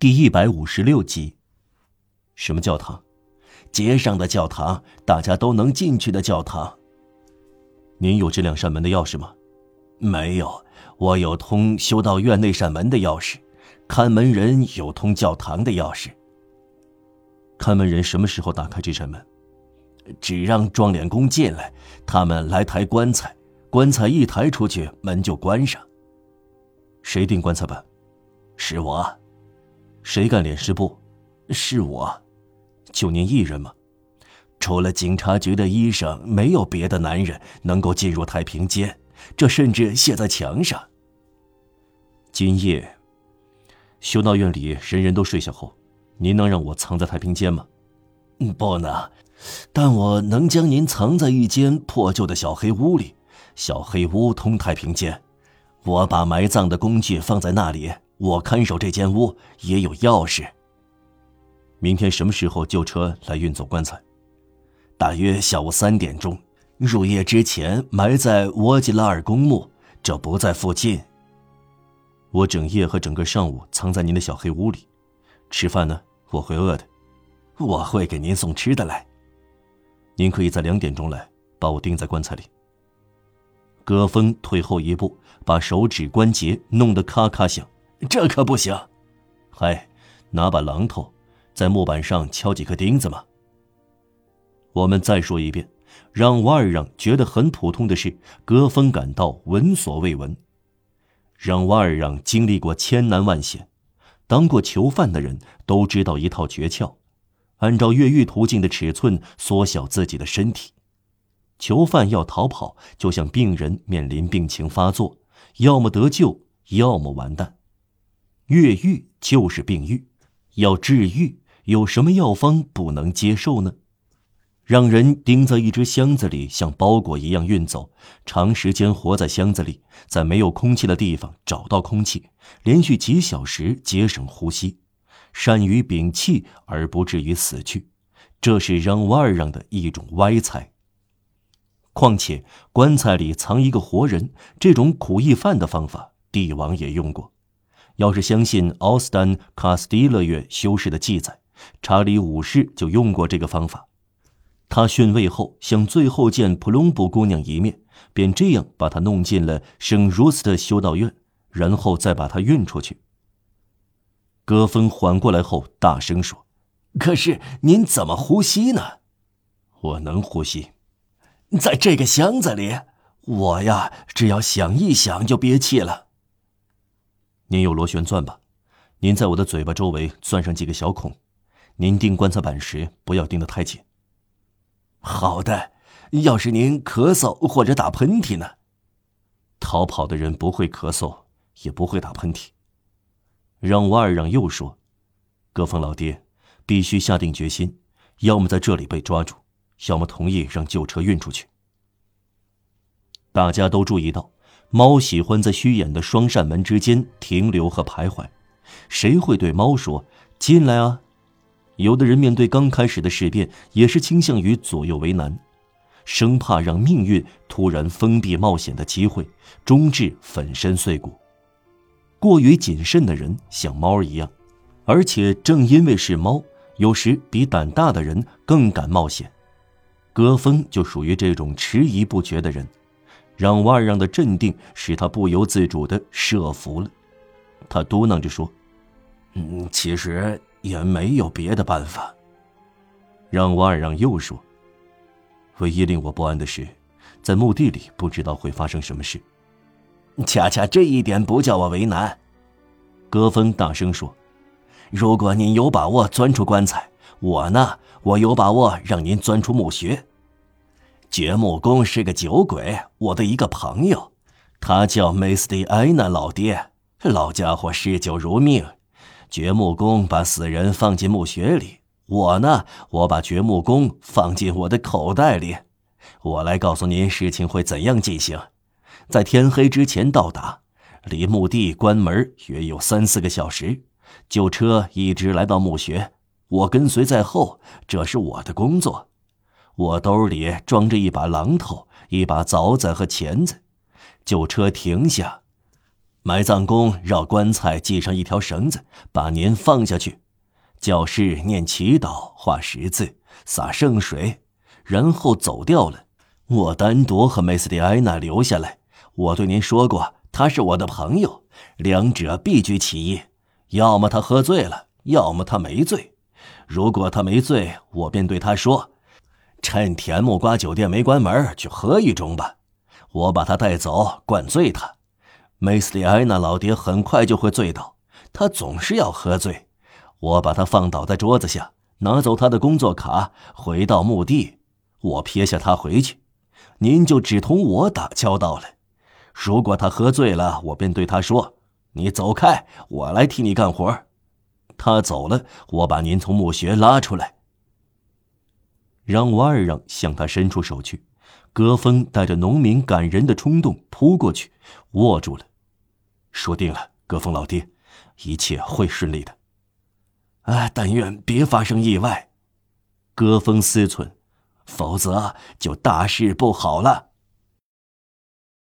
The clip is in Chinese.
第一百五十六集。什么教堂？街上的教堂，大家都能进去的教堂。您有这两扇门的钥匙吗？没有，我有通修道院那扇门的钥匙，看门人有通教堂的钥匙。看门人什么时候打开这扇门？只让撞脸工进来，他们来抬棺材，棺材一抬出去，门就关上。谁钉棺材板？是我。谁干殓尸布？是我。就您一人吗？除了警察局的医生，没有别的男人能够进入太平间，这甚至写在墙上。今夜，修道院里人人都睡下后，您能让我藏在太平间吗？不能，但我能将您藏在一间破旧的小黑屋里。小黑屋通太平间，我把埋葬的工具放在那里。我看守这间屋，也有钥匙。明天什么时候救车来运走棺材？大约下午三点钟。入夜之前埋在沃吉拉尔公墓，这不在附近。我整夜和整个上午藏在您的小黑屋里，吃饭呢，我会饿的。我会给您送吃的来。您可以在两点钟来，把我钉在棺材里。戈峰退后一步，把手指关节弄得咔咔响。这可不行。嗨，拿把榔头。在木板上敲几颗钉子嘛？我们再说一遍，让瓦尔让觉得很普通的事，戈峰感到闻所未闻。让瓦尔让经历过千难万险，当过囚犯的人都知道一套诀窍：按照越狱途径的尺寸缩小自己的身体。囚犯要逃跑，就像病人面临病情发作，要么得救，要么完蛋。越狱就是病愈，要治愈。有什么药方不能接受呢？让人钉在一只箱子里，像包裹一样运走，长时间活在箱子里，在没有空气的地方找到空气，连续几小时节省呼吸，善于屏气而不至于死去，这是让瓦尔让的一种歪才。况且棺材里藏一个活人，这种苦役犯的方法，帝王也用过。要是相信奥斯丹卡斯蒂勒院修士的记载。查理五世就用过这个方法，他逊位后想最后见普隆布姑娘一面，便这样把她弄进了圣茹斯特修道院，然后再把她运出去。戈芬缓过来后大声说：“可是您怎么呼吸呢？我能呼吸，在这个箱子里，我呀，只要想一想就憋气了。您有螺旋钻吧？您在我的嘴巴周围钻上几个小孔。”您钉棺材板时不要钉得太紧。好的，要是您咳嗽或者打喷嚏呢？逃跑的人不会咳嗽，也不会打喷嚏。让瓦尔让又说：“戈峰老爹，必须下定决心，要么在这里被抓住，要么同意让旧车运出去。”大家都注意到，猫喜欢在虚掩的双扇门之间停留和徘徊。谁会对猫说：“进来啊？”有的人面对刚开始的事变，也是倾向于左右为难，生怕让命运突然封闭冒险的机会，终至粉身碎骨。过于谨慎的人像猫一样，而且正因为是猫，有时比胆大的人更敢冒险。戈峰就属于这种迟疑不决的人，让瓦尔让的镇定使他不由自主的设伏了。他嘟囔着说：“嗯，其实……”也没有别的办法。让瓦尔让又说：“唯一令我不安的是，在墓地里不知道会发生什么事。恰恰这一点不叫我为难。”戈峰大声说：“如果您有把握钻出棺材，我呢，我有把握让您钻出墓穴。掘墓工是个酒鬼，我的一个朋友，他叫梅斯蒂埃纳老爹，老家伙嗜酒如命。”掘墓工把死人放进墓穴里，我呢，我把掘墓工放进我的口袋里。我来告诉您事情会怎样进行，在天黑之前到达，离墓地关门约有三四个小时。旧车一直来到墓穴，我跟随在后，这是我的工作。我兜里装着一把榔头、一把凿子和钳子。旧车停下。埋葬工绕棺材系上一条绳子，把您放下去。教士念祈祷，画十字，洒圣水，然后走掉了。我单独和梅斯蒂埃娜留下来。我对您说过，他是我的朋友，两者必居其一。要么他喝醉了，要么他没醉。如果他没醉，我便对他说：“趁甜木瓜酒店没关门，去喝一盅吧。”我把他带走，灌醉他。梅斯里埃娜老爹很快就会醉倒，他总是要喝醉。我把他放倒在桌子下，拿走他的工作卡，回到墓地。我撇下他回去，您就只同我打交道了。如果他喝醉了，我便对他说：“你走开，我来替你干活。”他走了，我把您从墓穴拉出来，让瓦尔让向他伸出手去。戈峰带着农民感人的冲动扑过去，握住了。说定了，戈峰老爹，一切会顺利的。哎，但愿别发生意外。戈峰思忖，否则就大事不好了。